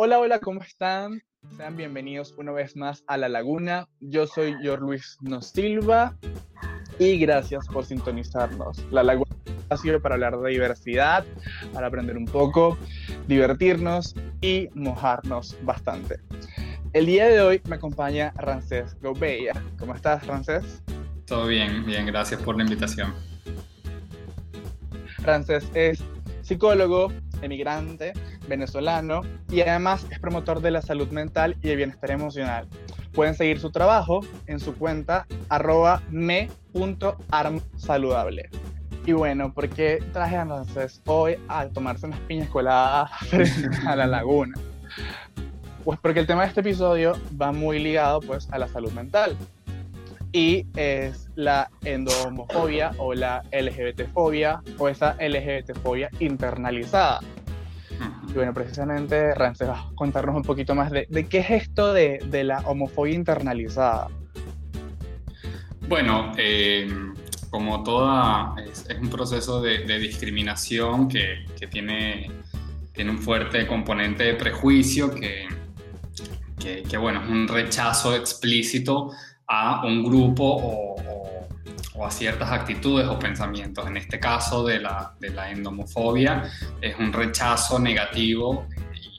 Hola, hola, ¿cómo están? Sean bienvenidos una vez más a La Laguna. Yo soy Yor Luis Nosilva y gracias por sintonizarnos. La Laguna ha sido para hablar de diversidad, para aprender un poco, divertirnos y mojarnos bastante. El día de hoy me acompaña Rancés Gouveia. ¿Cómo estás, Rancés? Todo bien, bien, gracias por la invitación. Rancés es psicólogo, emigrante, venezolano y además es promotor de la salud mental y el bienestar emocional. Pueden seguir su trabajo en su cuenta arroba me.armsaludable. Y bueno, ¿por qué traje a Rancés hoy a tomarse unas piñas coladas frente a la laguna? Pues porque el tema de este episodio va muy ligado pues a la salud mental y es la endomofobia o la LGBTfobia o esa LGBTfobia internalizada. Y bueno, precisamente Rance va a contarnos un poquito más de, de qué es esto de, de, la homofobia internalizada. Bueno, eh, como toda, es, es, un proceso de, de discriminación que, que, tiene, tiene un fuerte componente de prejuicio que, que, que, bueno, es un rechazo explícito a un grupo o, a ciertas actitudes o pensamientos. En este caso de la, de la endomofobia es un rechazo negativo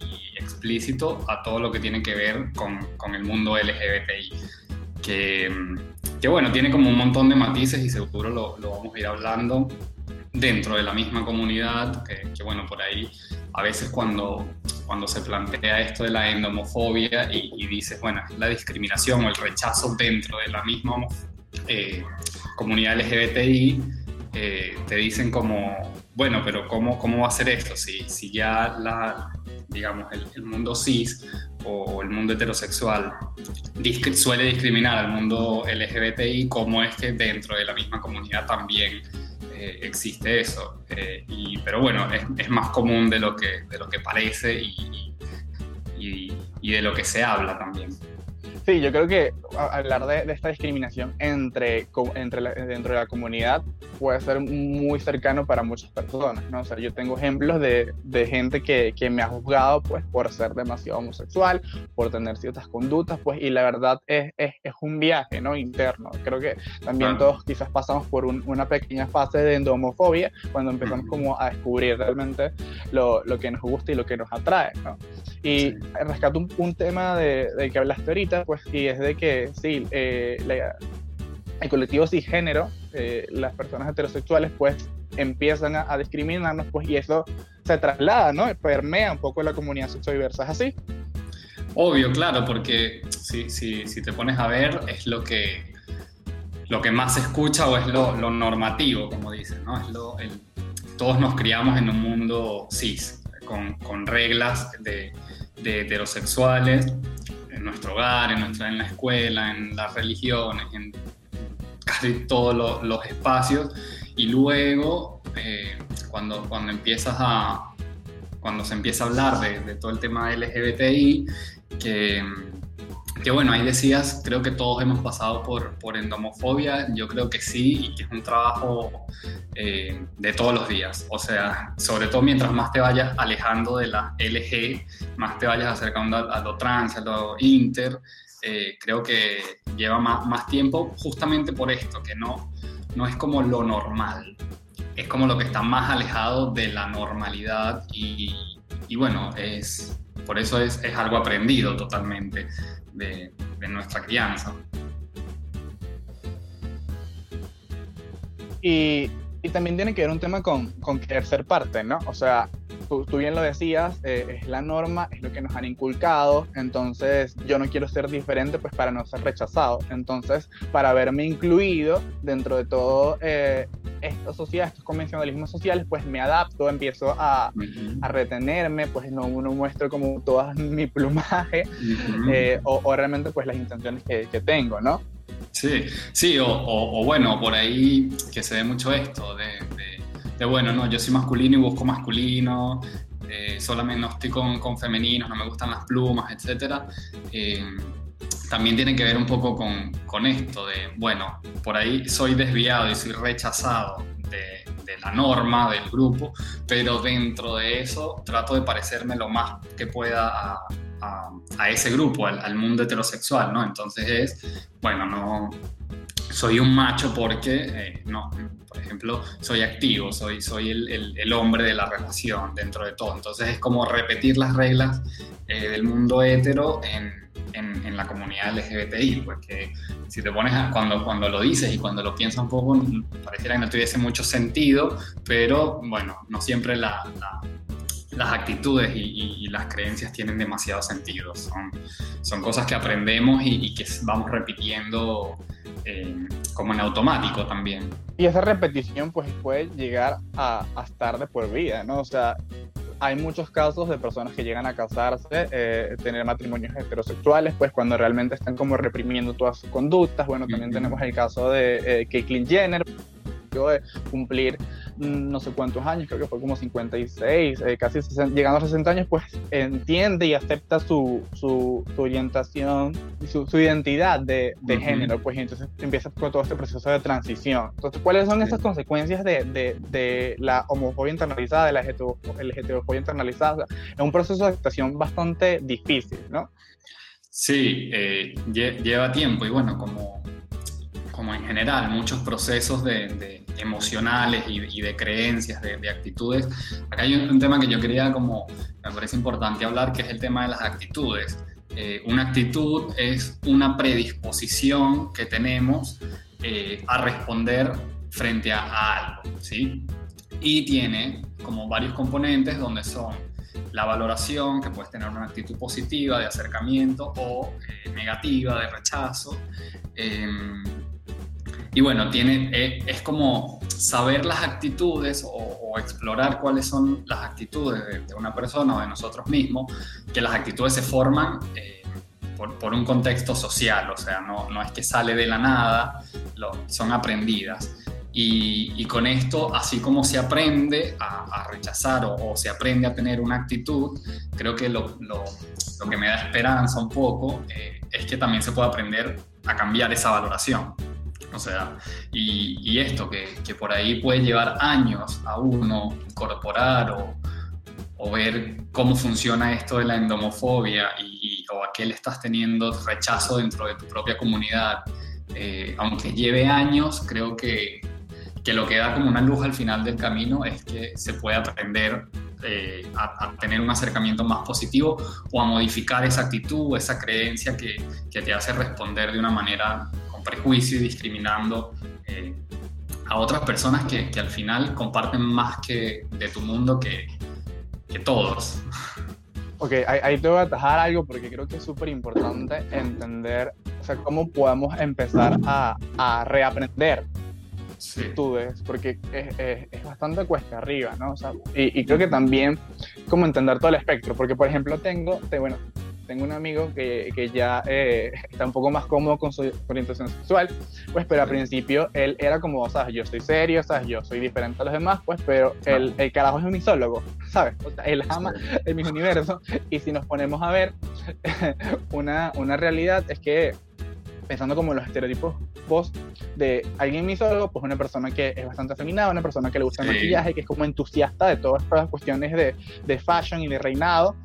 y explícito a todo lo que tiene que ver con, con el mundo LGBTI. Que, que, bueno, tiene como un montón de matices y seguro lo, lo vamos a ir hablando dentro de la misma comunidad, que bueno, por ahí a veces cuando, cuando se plantea esto de la endomofobia y, y dices, bueno, la discriminación o el rechazo dentro de la misma eh, comunidad LGBTI, eh, te dicen como, bueno, pero ¿cómo, cómo va a ser esto? Si, si ya la, digamos, el, mundo cis o el mundo heterosexual suele discriminar al mundo LGBTI, ¿cómo es que dentro de la misma comunidad también eh, existe eso. Eh, y, pero bueno, es, más común de lo que, de lo que parece y, y, de lo que se habla también. Sí, yo creo que hablar de, de esta discriminación entre, entre la, dentro de la comunidad puede ser muy cercano para muchas personas, ¿no? O sea, yo tengo ejemplos de, de gente que, que, me ha juzgado, pues, por ser demasiado homosexual, por tener ciertas conductas, pues, y la verdad es, es, es un viaje, ¿no? Interno. Creo que también claro. todos quizás pasamos por un, una pequeña fase de endomofobia cuando empezamos como a descubrir realmente lo, lo que nos gusta y lo que nos atrae, ¿no? Y sí. rescato un, un tema de, de, que hablaste ahorita, pues, y es de que sí, eh, la, el colectivo cisgénero, eh, las personas heterosexuales, pues empiezan a, discriminarnos, pues, y eso se traslada, ¿no? Permea un poco la comunidad sexodiversa, ¿es así? Obvio, claro, porque si, si, si te pones a ver, es lo que, lo que más se escucha o es lo, lo normativo, como dicen, ¿no? Es lo, el, todos nos criamos en un mundo cis, con, con reglas de, de heterosexuales, en nuestro hogar, en, nuestra, en la escuela, en las religiones, en casi todos los, espacios. Y luego, eh, cuando, cuando empiezas a, cuando se empieza a hablar de, de todo el tema LGBTI, que, que, bueno, ahí decías, creo que todos hemos pasado por, por endomofobia, yo creo que sí, y que es un trabajo eh, de todos los días. O sea, sobre todo mientras más te vayas alejando de la LG, más te vayas acercando a, a lo trans, a lo inter, eh, creo que lleva más, más, tiempo justamente por esto, que no, no es como lo normal, es como lo que está más alejado de la normalidad y, y bueno, es, por eso es, es algo aprendido totalmente de, de, nuestra crianza. Y, y, también tiene que ver un tema con, con querer ser parte, ¿no? O sea, tú, tú bien lo decías, eh, es la norma, es lo que nos han inculcado, entonces yo no quiero ser diferente pues para no ser rechazado, entonces para verme incluido dentro de todo eh, esta sociedad, estos convencionalismos sociales, pues me adapto, empiezo a, uh -huh. a retenerme, pues no, no, muestro como todo mi plumaje uh -huh. eh, o, o, realmente pues las intenciones que, que tengo, ¿no? Sí, sí, o, o, o, bueno, por ahí que se ve mucho esto de, de de bueno, no, yo soy masculino y busco masculino, eh, solamente no estoy con, con, femeninos, no me gustan las plumas, etc. Eh, también tiene que ver un poco con, con, esto de, bueno, por ahí soy desviado y soy rechazado de, la norma del grupo, pero dentro de eso trato de parecerme lo más que pueda a, ese grupo, al, mundo heterosexual, ¿no? Entonces es, bueno, no soy un macho porque, eh, no, por ejemplo, soy activo, soy, soy el, el, hombre de la relación dentro de todo. Entonces es como repetir las reglas eh, del mundo hetero en, en, la comunidad LGBTI, porque si te pones cuando, cuando lo dices y cuando lo piensas un poco, pareciera que no tuviese mucho sentido, pero bueno, no siempre la, las actitudes y, las creencias tienen demasiado sentido. Son, son cosas que aprendemos y, que vamos repitiendo eh, como en automático también. Y esa repetición pues puede llegar a, a, estar de por vida, ¿no? O sea, hay muchos casos de personas que llegan a casarse, eh, tener matrimonios heterosexuales, pues cuando realmente están como reprimiendo todas sus conductas. Bueno, también tenemos el caso de eh, Caitlyn Jenner, de cumplir mm, no sé cuántos años, creo que fue como 56, eh, casi llegando a 60 años, pues entiende y acepta su, su, orientación, su, su identidad de, de género, pues y entonces empieza con todo este proceso de transición. Entonces, ¿cuáles son esas consecuencias de, de, de, la homofobia internalizada, de la heterofobia internalizada? es un proceso de aceptación bastante difícil, ¿no? Sí, eh, lleva tiempo y bueno, como como en general, muchos procesos de, emocionales y, de creencias, de, actitudes. Acá hay un, tema que yo quería como, me parece importante hablar, que es el tema de las actitudes. Eh, una actitud es una predisposición que tenemos eh, a responder frente a, algo, ¿sí? Y tiene como varios componentes donde son la valoración, que puedes tener una actitud positiva de acercamiento o eh, negativa de rechazo. Y bueno, tiene, eh, es como saber las actitudes o, explorar cuáles son las actitudes de, una persona o de nosotros mismos, que las actitudes se forman eh, por, un contexto social, o sea, no, no, es que sale de la nada, son aprendidas. Y, con esto, así como se aprende a, rechazar o, se aprende a tener una actitud, creo que lo, lo, lo que me da esperanza un poco eh, es que también se puede aprender a cambiar esa valoración. O sea, y, esto que, que, por ahí puede llevar años a uno incorporar o, o ver cómo funciona esto de la endomofobia y, o a qué le estás teniendo rechazo dentro de tu propia comunidad, eh, aunque lleve años, creo que, que, lo que da como una luz al final del camino es que se puede aprender eh, a, tener un acercamiento más positivo o a modificar esa actitud, esa creencia que, que te hace responder de una manera prejuicio y discriminando eh, a otras personas que, que, al final comparten más que de tu mundo que, que todos. Ok, ahí, ahí, te voy a atajar algo porque creo que es súper importante entender o sea, cómo podemos empezar a, a reaprender sí. actitudes, porque es, es, es, bastante cuesta arriba, ¿no? O sea, y, y, creo que también como entender todo el espectro, porque por ejemplo tengo, te, bueno, tengo un amigo que, que ya eh, está un poco más cómodo con su orientación sexual, pues, pero al principio él era como, sabes, yo estoy serio, sabes, yo soy diferente a los demás, pues, pero el, el carajo es un misólogo, ¿sabes? O sea, él ama el mismo universo, y si nos ponemos a ver, una, una realidad es que pensando como los estereotipos post de alguien misólogo, pues una persona que es bastante afeminada, una persona que le gusta el maquillaje, que es como entusiasta de todas estas cuestiones de, de fashion y de reinado,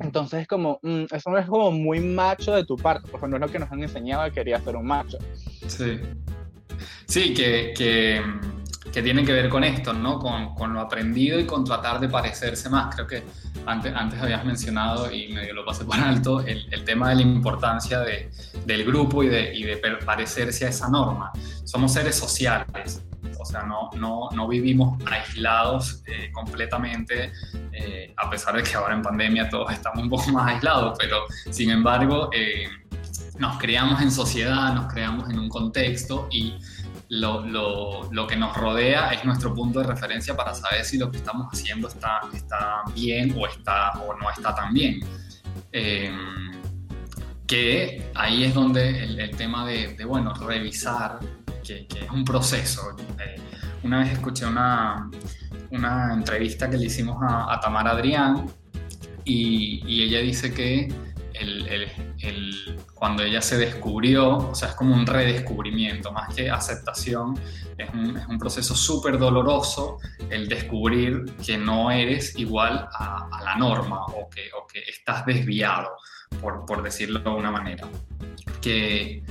entonces es como, mm, eso no es como muy macho de tu parte, porque no es lo que nos han enseñado que quería ser un macho. Sí. Sí, que, que, que tiene que ver con esto, ¿no? Con, con, lo aprendido y con tratar de parecerse más. Creo que antes, antes habías mencionado, y medio lo pasé por alto, el, el tema de la importancia de, del grupo y de, y de parecerse a esa norma. Somos seres sociales o sea, no, no, no vivimos aislados eh, completamente, eh, a pesar de que ahora en pandemia todos estamos un poco más aislados, pero sin embargo eh, nos creamos en sociedad, nos creamos en un contexto y lo, lo, lo, que nos rodea es nuestro punto de referencia para saber si lo que estamos haciendo está, está bien o, está, o no está tan bien. que ahí es donde el, tema de, de, bueno, revisar que, que es un proceso. Eh, una vez escuché una, una, entrevista que le hicimos a, a Tamara Adrián y, y, ella dice que cuando ella se descubrió, o sea, es como un redescubrimiento, más que aceptación, es un, proceso súper doloroso el descubrir que no eres igual a, la norma o que, o que estás desviado, por, por decirlo de una manera. Que,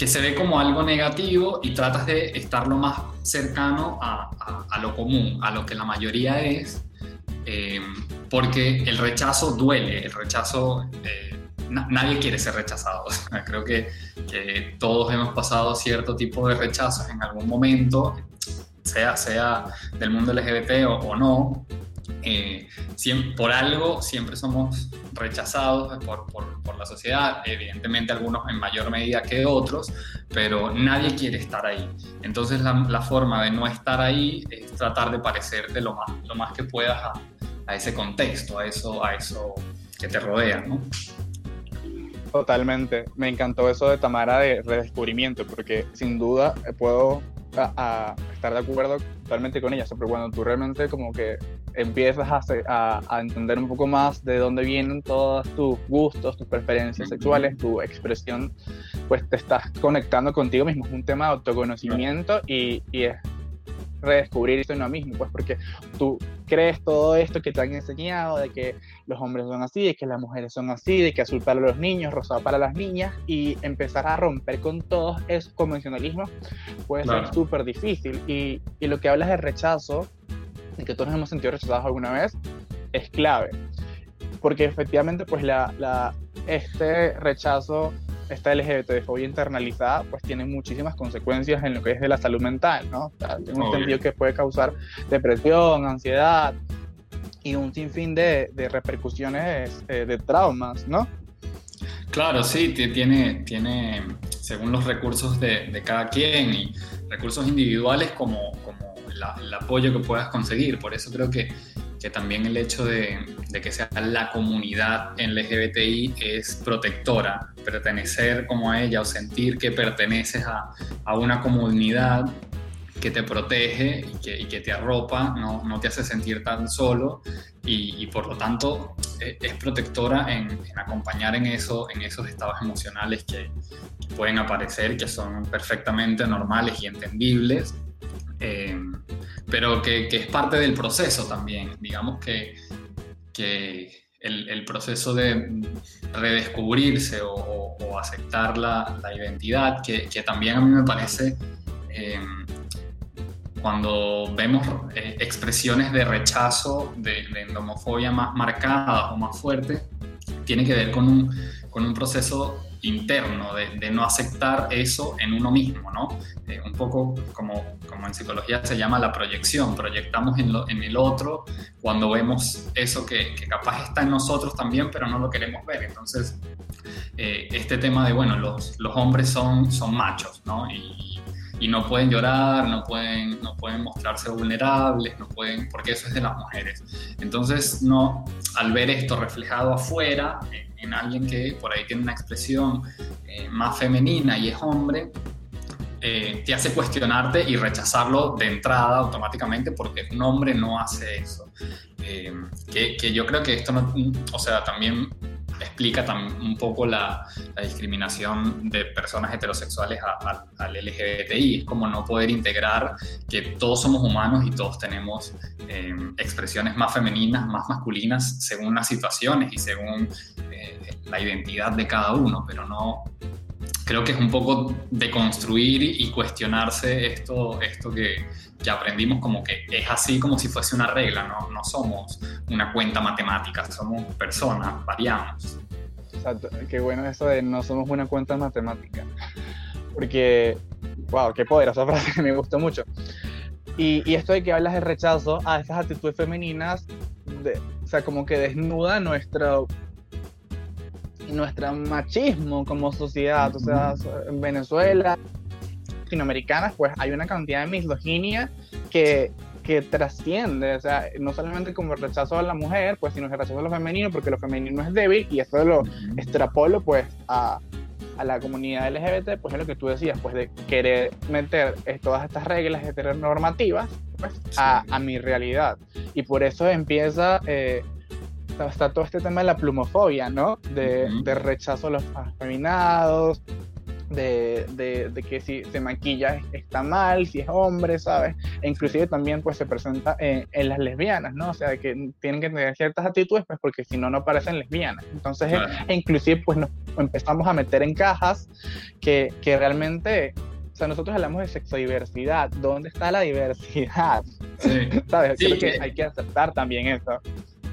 que se ve como algo negativo y tratas de estar lo más cercano a, a, lo común, a lo que la mayoría es, eh, porque el rechazo duele, el rechazo, eh, nadie quiere ser rechazado. Creo que, que, todos hemos pasado cierto tipo de rechazos en algún momento, sea, sea del mundo LGBT o, o no, eh, por algo siempre somos rechazados por, por, la sociedad, evidentemente algunos en mayor medida que otros, pero nadie quiere estar ahí. Entonces la, la forma de no estar ahí es tratar de parecerte lo más, lo más que puedas a, a ese contexto, a eso, a eso que te rodea, ¿no? Totalmente. Me encantó eso de Tamara de redescubrimiento, porque sin duda puedo a, estar de acuerdo totalmente con ella. pero cuando tú realmente como que empiezas a, a, entender un poco más de dónde vienen todos tus gustos, tus preferencias sexuales, tu expresión, pues te estás conectando contigo mismo. Es un tema de autoconocimiento y, y es redescubrir eso en uno mismo, pues porque tú crees todo esto que te han enseñado, de que los hombres son así, de que las mujeres son así, de que azul para los niños, rosado para las niñas, y empezar a romper con todos esos convencionalismos puede ser súper difícil. Y, y, lo que hablas de rechazo, de que todos nos hemos sentido rechazados alguna vez, es clave. Porque efectivamente, pues la, la, este rechazo esta LGBTfobia internalizada pues tiene muchísimas consecuencias en lo que es de la salud mental, ¿no? tengo entendido que puede causar depresión, ansiedad y un sinfín de, de repercusiones eh, de traumas, ¿no? Claro, sí, tiene, tiene según los recursos de, de cada quien y recursos individuales como, como el apoyo que puedas conseguir. Por eso creo que que también el hecho de, que sea la comunidad en LGBTI es protectora, pertenecer como a ella o sentir que perteneces a, una comunidad que te protege y que, te arropa, no, no, te hace sentir tan solo y, por lo tanto e, es, protectora en, acompañar en, eso, en esos estados emocionales que, pueden aparecer, que son perfectamente normales y entendibles. Eh, pero que, es parte del proceso también. Digamos que, que el, proceso de redescubrirse o, aceptar la, identidad, que, también a mí me parece, em, cuando vemos eh, expresiones de rechazo, de, de, homofobia más marcadas o más fuertes, tiene que ver con un, con un proceso interno, de, no aceptar eso en uno mismo, ¿no? Eh, un poco como, como en psicología se llama la proyección, proyectamos en, lo, en el otro cuando vemos eso que, capaz está en nosotros también, pero no lo queremos ver. Entonces, eh, este tema de, bueno, los, los hombres son, son machos, ¿no? Y, no pueden llorar, no pueden, no pueden mostrarse vulnerables, no pueden, porque eso es de las mujeres. Entonces, no, al ver esto reflejado afuera, en alguien que por ahí tiene una expresión eh, más femenina y es hombre, eh, te hace cuestionarte y rechazarlo de entrada automáticamente porque un hombre no hace eso. Eh, que, que, yo creo que esto no, o sea, también explica un poco la, discriminación de personas heterosexuales al LGBTI. Es como no poder integrar que todos somos humanos y todos tenemos eh, expresiones más femeninas, más masculinas, según las situaciones y según eh, la identidad de cada uno, pero no... Creo que es un poco de construir y cuestionarse esto, esto que, que aprendimos como que es así como si fuese una regla, no, no somos una cuenta matemática, somos personas, variamos. Exacto, qué bueno eso de no somos una cuenta matemática, porque, wow, qué poderosa frase, me gustó mucho. Y, y, esto de que hablas de rechazo a esas actitudes femeninas, de, o sea, como que desnuda nuestro nuestro machismo como sociedad, o sea, en Venezuela latinoamericanas, pues hay una cantidad de misoginia que, que trasciende, o sea, no solamente como el rechazo a la mujer, pues, sino el rechazo a lo femenino, porque lo femenino es débil, y esto lo extrapolo, pues, a, a la comunidad LGBT, pues es lo que tú decías, pues de querer meter todas estas reglas heteronormativas pues, a, a, mi realidad. Y por eso empieza eh, está, todo este tema de la plumofobia, ¿no? De, de rechazo a los afeminados, de, de, que si se maquilla está mal, si es hombre, ¿sabes? E inclusive también pues se presenta en, las lesbianas, ¿no? O sea, que tienen que tener ciertas actitudes pues porque si no, no parecen lesbianas. Entonces, e inclusive pues nos empezamos a meter en cajas que, que realmente o sea, nosotros hablamos de sexodiversidad. ¿Dónde está la diversidad? Sí. ¿Sabes? Creo que hay que aceptar también eso.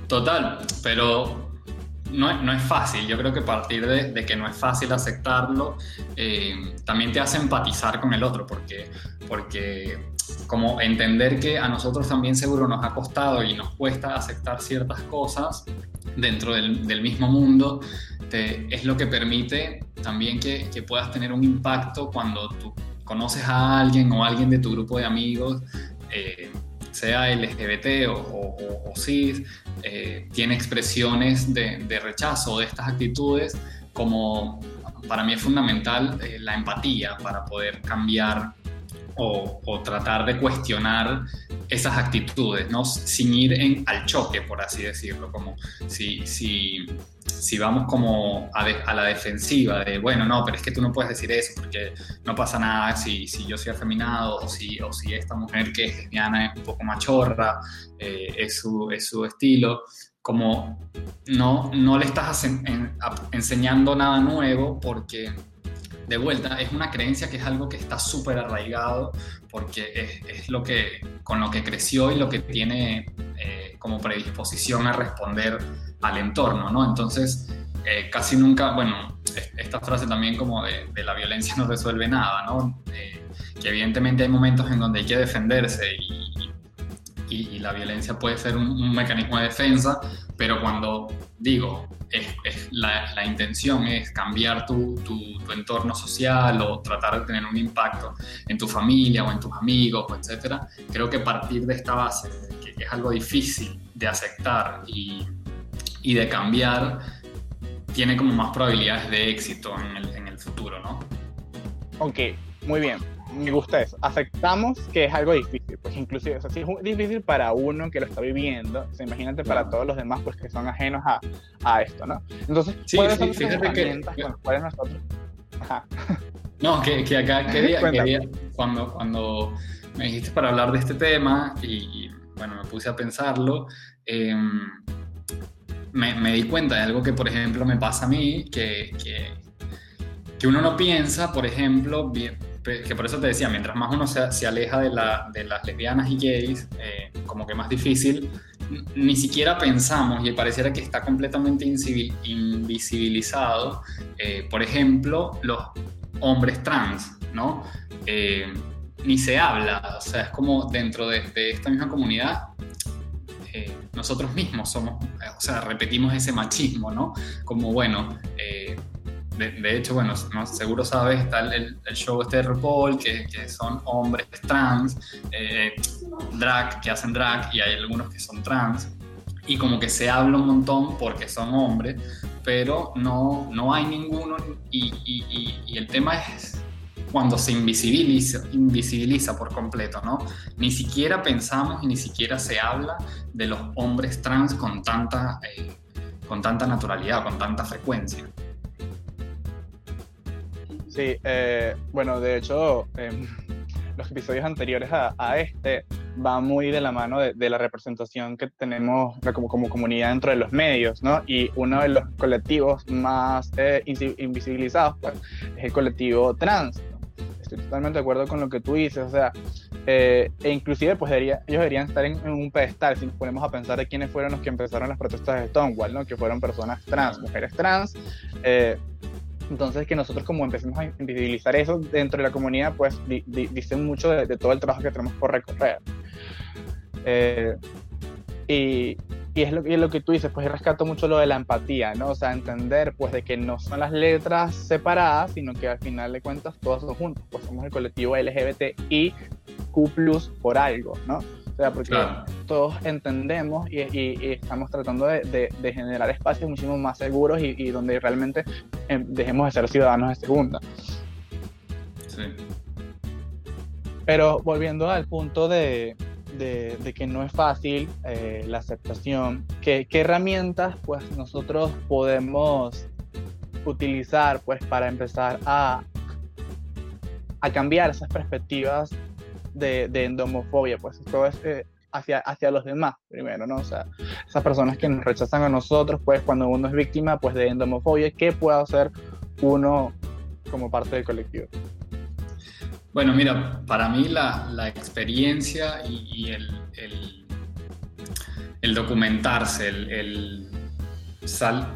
Total, pero no, no, es fácil. Yo creo que partir de, que no es fácil aceptarlo, eh, también te hace empatizar con el otro, porque, porque como entender que a nosotros también seguro nos ha costado y nos cuesta aceptar ciertas cosas dentro del, mismo mundo, es lo que permite también que, que puedas tener un impacto cuando tú conoces a alguien o alguien de tu grupo de amigos. Eh, sea LGBT o, o, cis, eh, tiene expresiones de, rechazo de estas actitudes, como para mí es fundamental eh, la empatía para poder cambiar o, tratar de cuestionar esas actitudes, ¿no? sin ir al choque, por así decirlo, como si, si, si vamos como a, la defensiva de, bueno, no, pero es que tú no puedes decir eso porque no pasa nada si, si yo soy afeminado o si, o si esta mujer que es lesbiana es un poco machorra, eh, es, su, es su estilo, como no, no le estás enseñando nada nuevo porque de vuelta, es una creencia que es algo que está súper arraigado porque es, lo que, con lo que creció y lo que tiene eh, como predisposición a responder al entorno, ¿no? Entonces, eh, casi nunca, bueno, esta frase también como de, la violencia no resuelve nada, ¿no? Eh, que evidentemente hay momentos en donde hay que defenderse y, la violencia puede ser un, mecanismo de defensa, pero cuando digo, es, la, la, intención es cambiar tu, tu, entorno social o tratar de tener un impacto en tu familia o en tus amigos, etcétera, creo que partir de esta base, que, es algo difícil de aceptar y, y, de cambiar, tiene como más probabilidades de éxito en el, en el futuro, ¿no? Ok, muy bien me gusta eso. Aceptamos que es algo difícil, pues inclusive, o sea, si es difícil para uno que lo está viviendo, o imagínate para todos los demás, pues que son ajenos a, a esto, ¿no? Entonces, ¿cuáles son las herramientas que, con las cuales nosotros... Ajá. No, que, que acá quería, quería, cuando, cuando me dijiste para hablar de este tema y, bueno, me puse a pensarlo, em, me, me, di cuenta de algo que, por ejemplo, me pasa a mí, que, que, que uno no piensa, por ejemplo, bien, que por eso te decía, mientras más uno se, se aleja de, la, de, las lesbianas y gays, eh, como que más difícil, ni siquiera pensamos y pareciera que está completamente invisibilizado, eh, por ejemplo, los hombres trans, ¿no? Eh, ni se habla, o sea, es como dentro de, de esta misma comunidad nosotros mismos somos, o sea, repetimos ese machismo, ¿no? Como, bueno, de, hecho, bueno, seguro sabes, está el, show este de RuPaul, que, que son hombres trans, eh, drag, que hacen drag, y hay algunos que son trans, y como que se habla un montón porque son hombres, pero no, no hay ninguno, y el tema es cuando se invisibiliza, invisibiliza por completo, ¿no? Ni siquiera pensamos y ni siquiera se habla de los hombres trans con tanta, eh, con tanta naturalidad, con tanta frecuencia. Sí, eh, bueno, de hecho, em, los episodios anteriores a, este van muy de la mano de, la representación que tenemos como, como, comunidad dentro de los medios, ¿no? Y uno de los colectivos más eh, invisibilizados pues, es el colectivo trans. Estoy totalmente de acuerdo con lo que tú dices, o sea, eh, e inclusive pues ellos deberían estar en, un pedestal si nos ponemos a pensar de quiénes fueron los que empezaron las protestas de Stonewall, ¿no? Que fueron personas trans, mujeres trans, entonces, que nosotros como empecemos a invisibilizar eso dentro de la comunidad, pues dicen mucho de, todo el trabajo que tenemos por recorrer. Eh, y, y, es lo, y, es lo, que tú dices, pues rescato mucho lo de la empatía, ¿no? O sea, entender pues de que no son las letras separadas, sino que al final de cuentas todos son juntos, pues somos el colectivo LGBTIQ+, por algo, ¿no? O sea, porque todos entendemos y, estamos tratando de, generar espacios muchísimo más seguros y, donde realmente em, dejemos de ser ciudadanos de segunda. Sí. Pero volviendo al punto de, de, que no es fácil eh, la aceptación, ¿qué, ¿qué, herramientas pues nosotros podemos utilizar pues para empezar a, a cambiar esas perspectivas de, endomofobia? Pues esto es eh, hacia, hacia los demás primero, ¿no? O sea, esas personas que nos rechazan a nosotros, pues cuando uno es víctima pues de endomofobia, ¿qué puede hacer uno como parte del colectivo? Bueno, mira, para mí la, la experiencia y, el, el, documentarse, el, sal,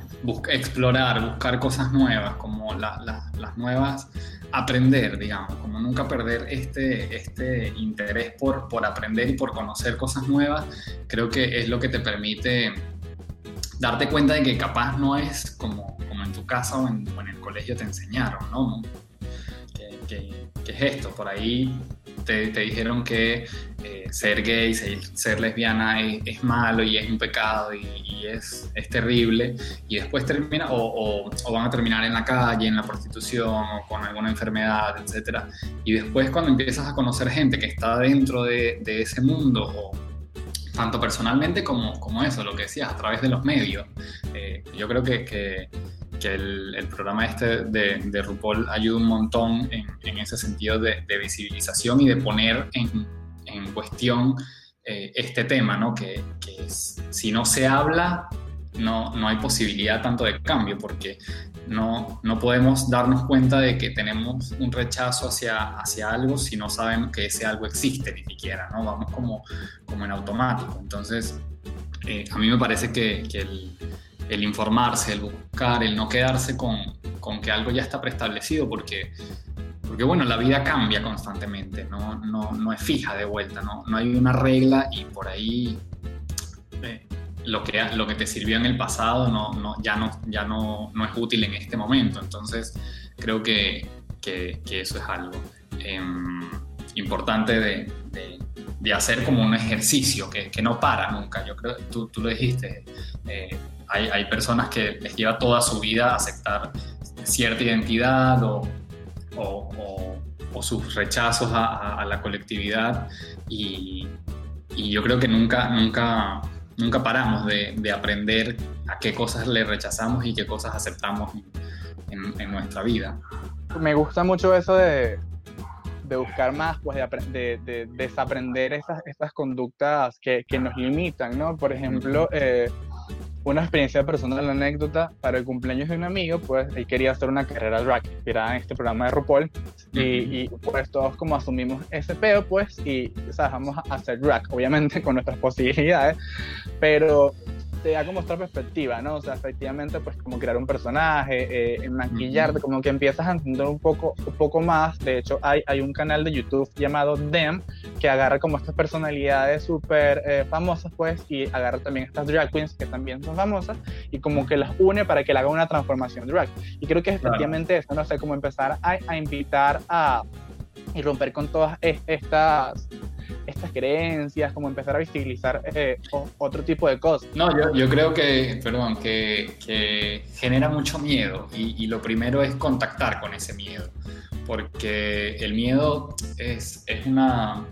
explorar, buscar cosas nuevas, como las nuevas, aprender, digamos, como nunca perder este, este interés por, por aprender y por conocer cosas nuevas, creo que es lo que te permite darte cuenta de que capaz no es como, como en tu casa o en, o en el colegio te enseñaron, ¿no? ¿Qué, es esto? Por ahí te, dijeron que eh, ser gay, ser, lesbiana es, malo y es un pecado y, es, es, terrible y después termina o, van a terminar en la calle, en la prostitución o con alguna enfermedad, etc. Y después cuando empiezas a conocer gente que está dentro de, ese mundo o tanto personalmente como, como eso, lo que decías, a través de los medios. Eh, yo creo que que el, programa este de, de, RuPaul ayuda un montón en, en ese sentido de, de, visibilización y de poner en, en cuestión eh, este tema, ¿no? Que, que si no se habla, no, no hay posibilidad tanto de cambio, porque no, no podemos darnos cuenta de que tenemos un rechazo hacia, hacia algo si no sabemos que ese algo existe ni siquiera, ¿no? Vamos como, como en automático. Entonces, eh, a mí me parece que, que el, el informarse, el buscar, el no quedarse con, con, que algo ya está preestablecido, porque, porque bueno, la vida cambia constantemente, no, no, no es fija de vuelta, no, no hay una regla y por ahí eh, lo, que, lo que te sirvió en el pasado no, no, ya, no, ya no, no es útil en este momento. Entonces, creo que, que, eso es algo em, importante de, de, hacer como un ejercicio que, que, no para nunca. Yo creo, tú, tú lo dijiste, eh, hay, personas que les lleva toda su vida aceptar cierta identidad o, sus rechazos a, la colectividad y, yo creo que nunca, nunca, nunca paramos de, aprender a qué cosas le rechazamos y qué cosas aceptamos en, nuestra vida. Me gusta mucho eso de, buscar más, pues de, desaprender esas, esas conductas que, nos limitan, ¿no? Por ejemplo, una experiencia personal, la anécdota, para el cumpleaños de un amigo, pues él quería hacer una carrera drag, inspirada en este programa de RuPaul, y, pues todos como asumimos ese pedo, pues, y, o sea, vamos a hacer drag, obviamente con nuestras posibilidades, pero te da como otra perspectiva, ¿no? O sea, efectivamente, pues como crear un personaje, eh, maquillarte, como que empiezas a entender un poco, un poco más. De hecho, hay, hay un canal de YouTube llamado Dem que agarra como estas personalidades súper eh, famosas, pues, y agarra también estas drag queens que también son famosas y como que las une para que le haga una transformación drag. Y creo que es efectivamente eso, no sé, cómo empezar a, a invitar a y romper con todas estas estas creencias, como empezar a visibilizar eh, otro tipo de cosas. No, yo, yo creo que, perdón, que, que genera mucho miedo y, y, lo primero es contactar con ese miedo, porque el miedo es, es una,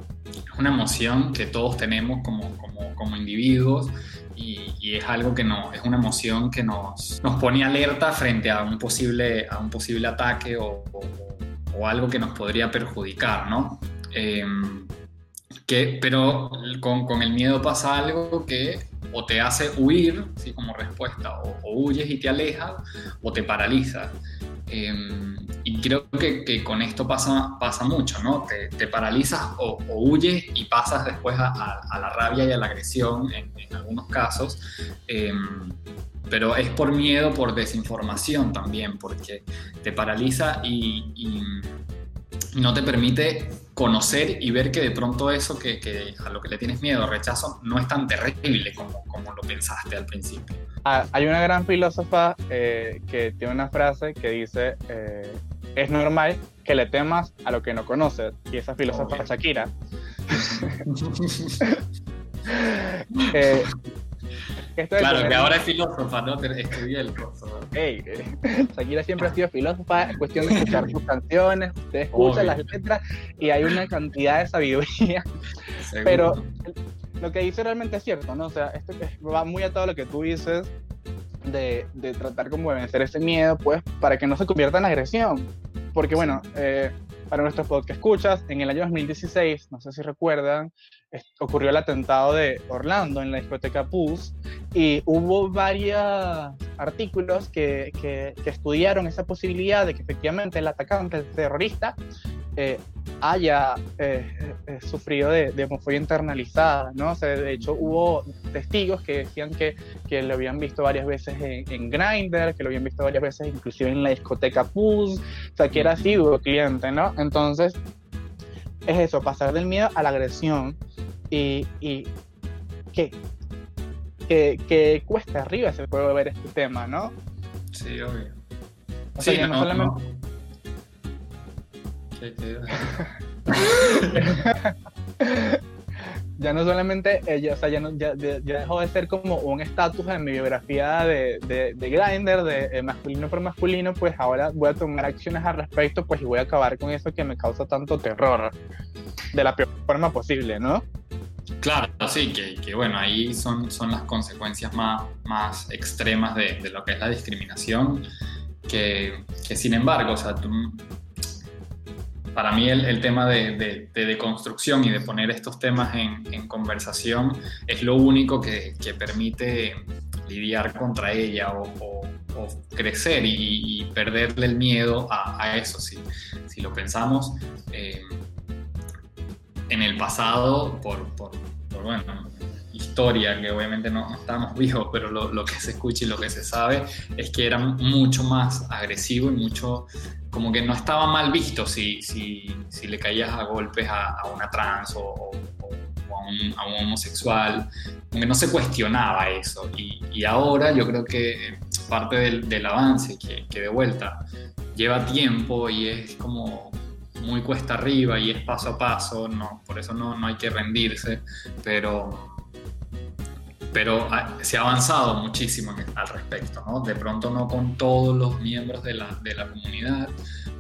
una emoción que todos tenemos como, como, como individuos y, y, es algo que no, es una emoción que nos, nos pone alerta frente a un posible, a un posible ataque o, o, o algo que nos podría perjudicar, ¿no? Eh, que, pero con, con, el miedo pasa algo que o te hace huir, ¿sí? como respuesta, o, huyes y te alejas, o te paraliza. Em, y creo que, que, con esto pasa, pasa mucho, ¿no? Te, te paralizas o, huyes y pasas después a, a, la rabia y a la agresión en, en algunos casos. Em, pero es por miedo, por desinformación también, porque te paraliza y, y no te permite conocer y ver que de pronto eso que, que, a lo que le tienes miedo, rechazo, no es tan terrible como, como lo pensaste al principio. Ah, hay una gran filósofa eh, que tiene una frase que dice, eh, es normal que le temas a lo que no conoces, y esa filósofa es Shakira. eh, claro, que ahora es filósofa, ¿no? Estudié el curso. Hey, eh, Shakira siempre ha sido filósofa, es cuestión de escuchar sus canciones, usted escucha las letras y hay una cantidad de sabiduría Pero lo que dice realmente es cierto, ¿no? O sea, esto va muy a todo lo que tú dices de, de, tratar como de vencer ese miedo, pues, para que no se convierta en agresión. Porque, bueno, eh, para nuestros podcast escuchas, en el año 2016, no sé si recuerdan, ocurrió el atentado de Orlando en la discoteca Pulse y hubo varios artículos que, que, que, estudiaron esa posibilidad de que efectivamente el atacante, terrorista, eh, haya eh, eh, sufrido de, de, homofobia internalizada, ¿no? O sea, de hecho, hubo testigos que decían que, que lo habían visto varias veces en, en Grindr, que lo habían visto varias veces inclusive en la discoteca Pulse, o sea, que era así, cliente, ¿no? Entonces, es eso, pasar del miedo a la agresión y, y que, que, que, cuesta arriba se puede ver este tema, ¿no? Sí, obvio. O sea, sí, no, no, solamente... no. ya no solamente ella, o sea, ya, no, ya, ya, dejó de ser como un estatus en mi biografía de, de, de de, de, masculino por masculino, pues ahora voy a tomar acciones al respecto, pues y voy a acabar con eso que me causa tanto terror, de la peor forma posible, ¿no? Claro, sí, que, que, bueno, ahí son, son las consecuencias más, más extremas de, de lo que es la discriminación, que, que sin embargo, o sea, tú, para mí el, tema de, de, de, deconstrucción y de poner estos temas en, conversación es lo único que, que, permite lidiar contra ella o, crecer y, y, perderle el miedo a, eso. Si, si, lo pensamos, eh, en el pasado, por, por, bueno, historia, que obviamente no, no estamos vivos, pero lo, lo, que se escucha y lo que se sabe es que era mucho más agresivo y mucho como que no estaba mal visto si, si, si le caías a golpes a, a una trans o, o, o a, un, a, un, homosexual, como que no se cuestionaba eso. Y, y ahora yo creo que parte del, del avance, que, que, de vuelta lleva tiempo y es como muy cuesta arriba y es paso a paso, no, por eso no, no hay que rendirse, pero pero se ha avanzado muchísimo al respecto, ¿no? De pronto no con todos los miembros de la, de la comunidad,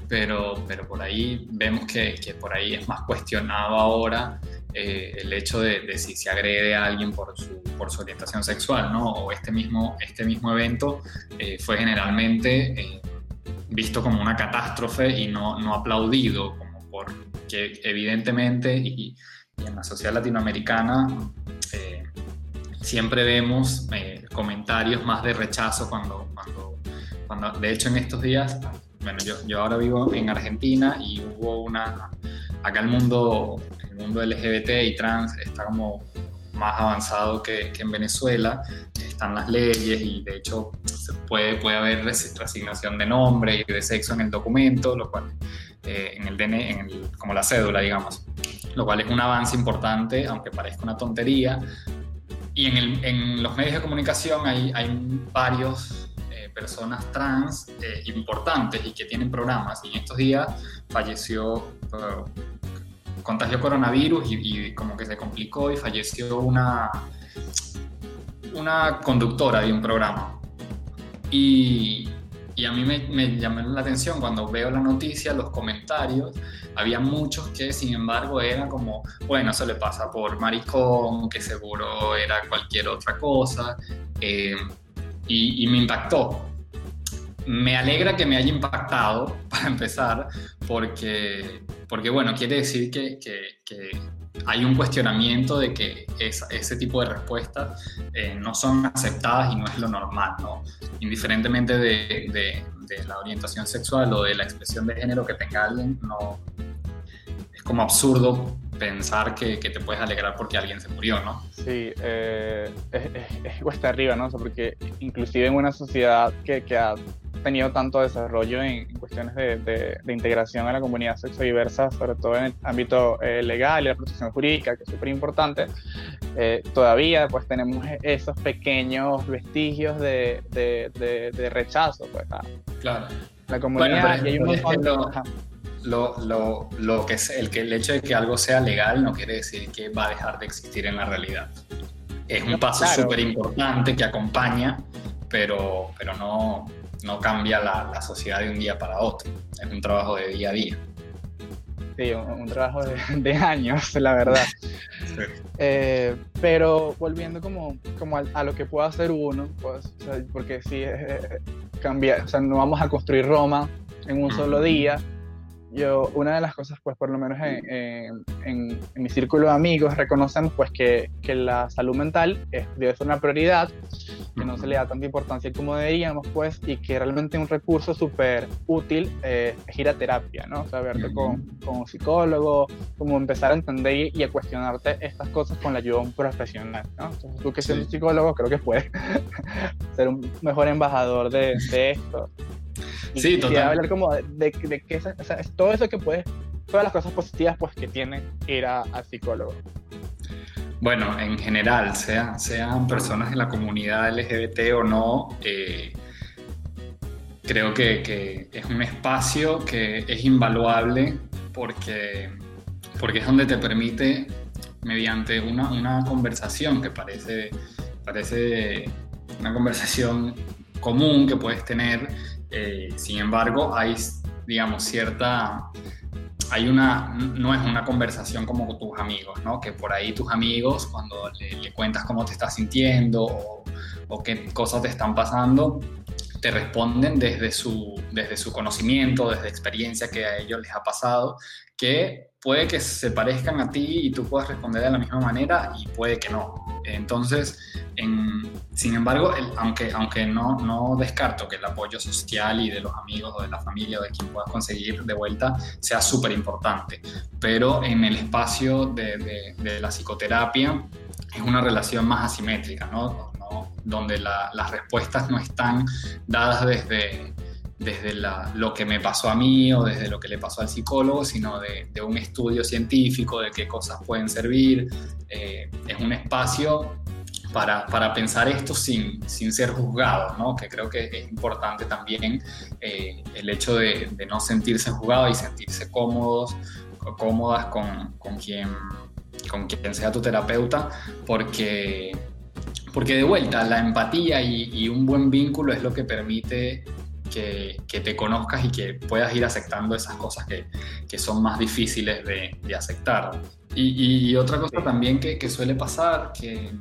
pero, pero por ahí vemos que, que por ahí es más cuestionado ahora eh, el hecho de, de, si se agrede a alguien por su, por su orientación sexual, ¿no? O este mismo, este mismo evento eh, fue generalmente eh, visto como una catástrofe y no, no aplaudido, como porque evidentemente y, y en la sociedad latinoamericana siempre vemos eh, comentarios más de rechazo cuando, cuando, cuando, de hecho en estos días, bueno, yo, yo ahora vivo en Argentina y hubo una, acá el mundo, el mundo LGBT y trans está como más avanzado que, que, en Venezuela, están las leyes y de hecho se puede, puede haber resignación de nombre y de sexo en el documento, lo cual eh, en el DNI, en el, como la cédula, digamos, lo cual es un avance importante, aunque parezca una tontería, y en, los medios de comunicación hay, hay varios eh, personas trans eh, importantes y que tienen programas. Y en estos días falleció, uh, contagió coronavirus y, y, como que se complicó y falleció una, una conductora de un programa. Y, y a mí me, llamó la atención cuando veo la noticia, los comentarios, había muchos que sin embargo eran como, bueno, eso le pasa por maricón, que seguro era cualquier otra cosa, eh, y, me impactó. Me alegra que me haya impactado, para empezar, porque, porque bueno, quiere decir que hay un cuestionamiento de que esa, ese tipo de respuestas eh, no son aceptadas y no es lo normal, ¿no? Indiferentemente de, de, la orientación sexual o de la expresión de género que tenga alguien, no, es como absurdo pensar que, que te puedes alegrar porque alguien se murió, ¿no? Sí, eh, es, es, es, cuesta arriba, ¿no? O sea, porque inclusive en una sociedad que, que ha tenido tanto desarrollo en, en cuestiones de, de, de, integración a la comunidad sexodiversa, sobre todo en el ámbito eh, legal y la protección jurídica, que es súper importante, eh, todavía pues tenemos esos pequeños vestigios de, de rechazo. Pues, a claro. La comunidad. Bueno, y hay un montón lo, lo, lo, que es el, que, el hecho de que algo sea legal no quiere decir que va a dejar de existir en la realidad. Es un paso claro. súper importante que acompaña, pero, pero no, no cambia la, la, sociedad de un día para otro. Es un trabajo de día a día. sí, un, trabajo de, años, la verdad. Eh, pero volviendo como, como a, lo que puede hacer uno, pues, porque sí, eh, cambia, o sea, no vamos a construir Roma en un solo día, yo, una de las cosas, pues por lo menos en, en, mi círculo de amigos, reconocemos pues que, que, la salud mental es, debe ser una prioridad, que no se le da tanta importancia como deberíamos, pues, y que realmente un recurso súper útil eh, es ir a terapia, ¿no? O sea, verte con, con, un psicólogo, como empezar a entender y, a cuestionarte estas cosas con la ayuda de un profesional, ¿no? Entonces, tú que eres un psicólogo, creo que puedes ser un mejor embajador de, de esto. Y sí, total. hablar como de, de, que o sea, es todo eso que puedes, todas las cosas positivas pues que tiene ir a, psicólogo. Bueno, en general, sea, sean personas de la comunidad LGBT o no, eh, creo que, que, es un espacio que es invaluable porque, porque es donde te permite, mediante una, una conversación que parece, parece una conversación común que puedes tener, eh, sin embargo, hay, digamos, cierta... Hay una, no es una conversación como con tus amigos, ¿no? Que por ahí tus amigos, cuando le, cuentas cómo te estás sintiendo o, o qué cosas te están pasando, te responden desde su, desde su conocimiento, desde experiencia que a ellos les ha pasado, que puede que se parezcan a ti y tú puedas responder de la misma manera y puede que no. Entonces, sin embargo, aunque, aunque no, no descarto que el apoyo social y de los amigos o de la familia o de quien puedas conseguir de vuelta sea súper importante, pero en el espacio de, de, la psicoterapia es una relación más asimétrica, ¿no? Donde las respuestas no están dadas desde, desde lo que me pasó a mí o desde lo que le pasó al psicólogo, sino de, un estudio científico de qué cosas pueden servir. Eh, es un espacio para, para, pensar esto sin, sin ser juzgado, ¿no? que creo que es importante también eh, el hecho de, de, no sentirse juzgado y sentirse cómodos cómodas con, con, quien, con quien sea tu terapeuta, porque, porque de vuelta la empatía y, y un buen vínculo es lo que permite que, que, te conozcas y que puedas ir aceptando esas cosas que, que son más difíciles de, de aceptar. Y, y, otra cosa también que, que, suele pasar, que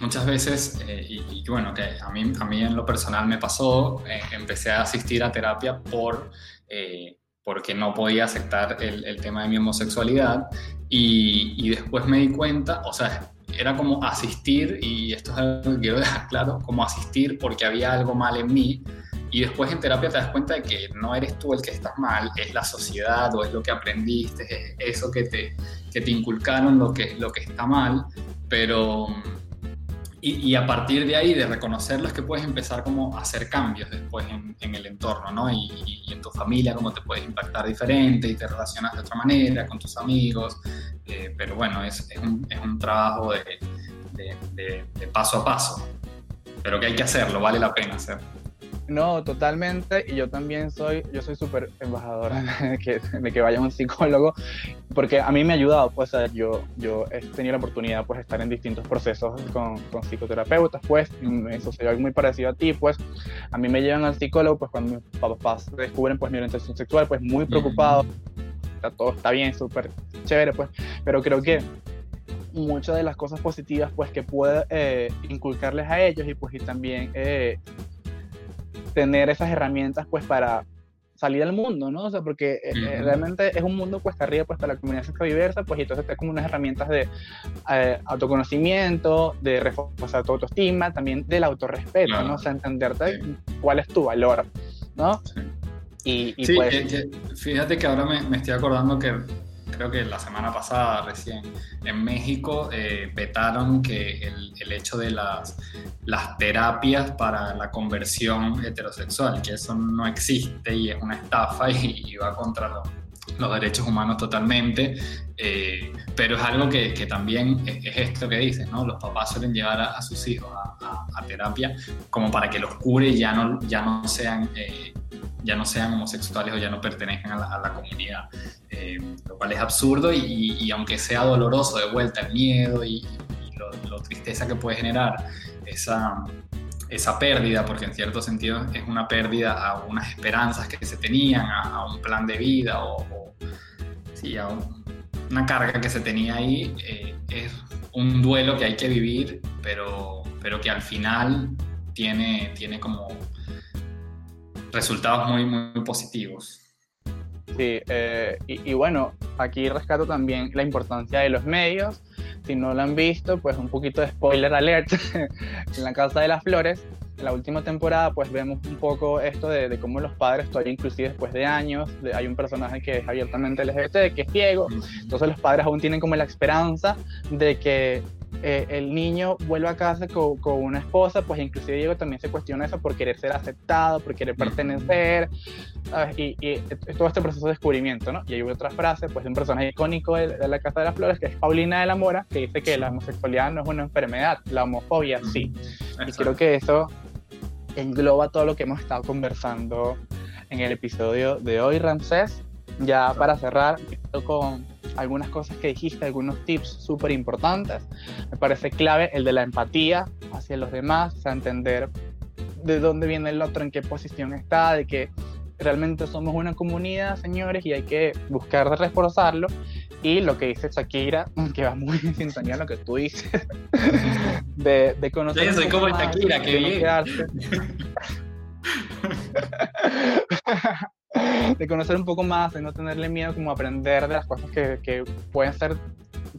muchas veces, eh, y, bueno, que a mí, a mí en lo personal me pasó, eh, empecé a asistir a terapia por, eh, porque no podía aceptar el, el, tema de mi homosexualidad y, y, después me di cuenta, o sea, era como asistir, y esto es algo que quiero dejar claro, como asistir porque había algo mal en mí. Y después en terapia te das cuenta de que no eres tú el que estás mal, es la sociedad o es lo que aprendiste, es eso que te, que te inculcaron lo que, lo que está mal. Pero, y, a partir de ahí, de reconocerlo, es que puedes empezar como a hacer cambios después en, el entorno, ¿no? Y, en tu familia, cómo te puedes impactar diferente y te relacionas de otra manera con tus amigos. Eh, pero bueno, es, es, un, es, un, trabajo de, de, de, paso a paso, pero que hay que hacerlo, vale la pena hacerlo. No, totalmente. Y yo también soy, yo soy súper embajadora de que, de que vaya un psicólogo, porque a mí me ha ayudado, pues, yo, yo he tenido la oportunidad, pues, de estar en distintos procesos con, con psicoterapeutas, pues, eso sería muy parecido a ti, pues, a mí me llevan al psicólogo, pues, cuando mis papás descubren, pues, mi orientación sexual, pues, muy preocupado, está, todo está bien, súper chévere, pues, pero creo que muchas de las cosas positivas, pues, que puede eh, inculcarles a ellos y, pues, y también... Eh, tener esas herramientas pues para salir al mundo, ¿no? O sea, porque uh -huh. realmente es un mundo cuesta arriba pues para la comunidad diversa, pues y entonces te como unas herramientas de eh, autoconocimiento, de reforzar tu autoestima, también del autorrespeto, claro. ¿no? O sea, entenderte sí. cuál es tu valor, ¿no? Sí. Y, y sí, pues... eh, fíjate que ahora me, me estoy acordando que creo que la semana pasada recién, en México eh, vetaron que el, hecho de las, terapias para la conversión heterosexual, que eso no existe y es una estafa y, va contra los, derechos humanos totalmente, eh, pero es algo que, también es, es, esto que dices, ¿no? Los papás suelen llevar a sus hijos a, terapia como para que los cure ya no, ya no sean... Eh, ya no sean homosexuales o ya no pertenezcan a la, comunidad, eh, lo cual es absurdo y, aunque sea doloroso de vuelta el miedo y, y lo, lo, tristeza que puede generar esa, esa pérdida, porque en cierto sentido es una pérdida a unas esperanzas que se tenían, a, un plan de vida o, sí, a una carga que se tenía ahí. Eh, es un duelo que hay que vivir, pero, pero que al final tiene, tiene como resultados muy, muy positivos. Sí, eh, y, y, bueno, aquí rescato también la importancia de los medios. Si no lo han visto, pues un poquito de spoiler alert en la Casa de las Flores. La última temporada, pues vemos un poco esto de, de cómo los padres, todavía inclusive después de años, hay un personaje que es abiertamente LGBT, que es ciego, entonces los padres aún tienen como la esperanza de que eh, el niño vuelve a casa con, con, una esposa, pues inclusive Diego también se cuestiona eso por querer ser aceptado, por querer pertenecer, Y, y, todo este proceso de descubrimiento, ¿no? Y hay otra frase, pues de un personaje icónico de, la Casa de las Flores, que es Paulina de la Mora, que dice que la homosexualidad no es una enfermedad, la homofobia sí. Y creo que eso engloba todo lo que hemos estado conversando en el episodio de hoy, Ramsés. Ya para cerrar, con algunas cosas que dijiste, algunos tips súper importantes. Me parece clave el de la empatía hacia los demás, o entender de dónde viene el otro, en qué posición está, de que realmente somos una comunidad, señores, y hay que buscar reforzarlo. Y lo que dice Shakira, que va muy en sintonía a lo que tú dices, de, de conocer. soy como Shakira, que bien. de conocer un poco más, de no tenerle miedo, como aprender de las cosas que, que, pueden ser,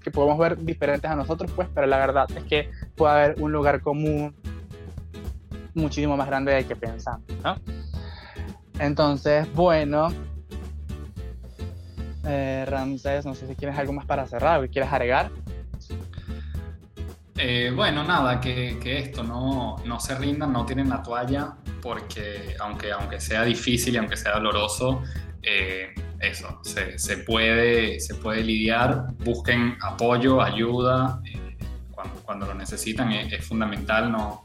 que podemos ver diferentes a nosotros, pues, pero la verdad es que puede haber un lugar común muchísimo más grande del que pensamos, ¿no? Entonces, bueno, eh, no sé si quieres algo más para cerrar, o quieres agregar. Eh, bueno, nada, que, esto no, no se rindan, no tienen la toalla, porque aunque, aunque sea difícil y aunque sea doloroso, eh, eso, se, se, puede, se puede lidiar, busquen apoyo, ayuda, eh, cuando, cuando, lo necesitan, es, fundamental, no,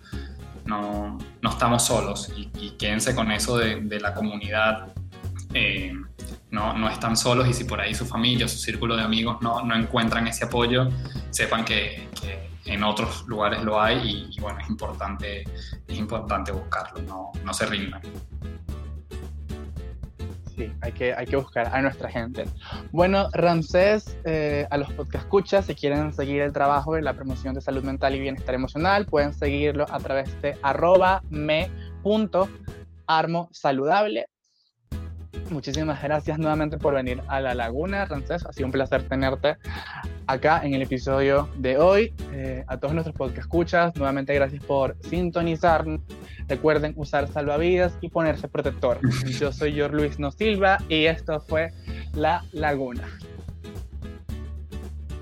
no, no, estamos solos y, y, quédense con eso de, de la comunidad. No, no, están solos y si por ahí su familia, su círculo de amigos no, no encuentran ese apoyo, sepan que, en otros lugares lo hay y, bueno, es importante, es importante buscarlo, no, no se rindan. Sí, hay que, hay que buscar a nuestra gente. Bueno, Ramsés, eh, a los podcast escuchas, si quieren seguir el trabajo de la promoción de salud mental y bienestar emocional, pueden seguirlo a través de arroba me.armosaludable Muchísimas gracias nuevamente por venir a La Laguna, Ramsés. Ha sido un placer tenerte acá en el episodio de hoy. Eh, a todos nuestros podcast escuchas, nuevamente gracias por sintonizar. Recuerden usar salvavidas y ponerse protector. Yo soy George Luis No Silva y esto fue La Laguna.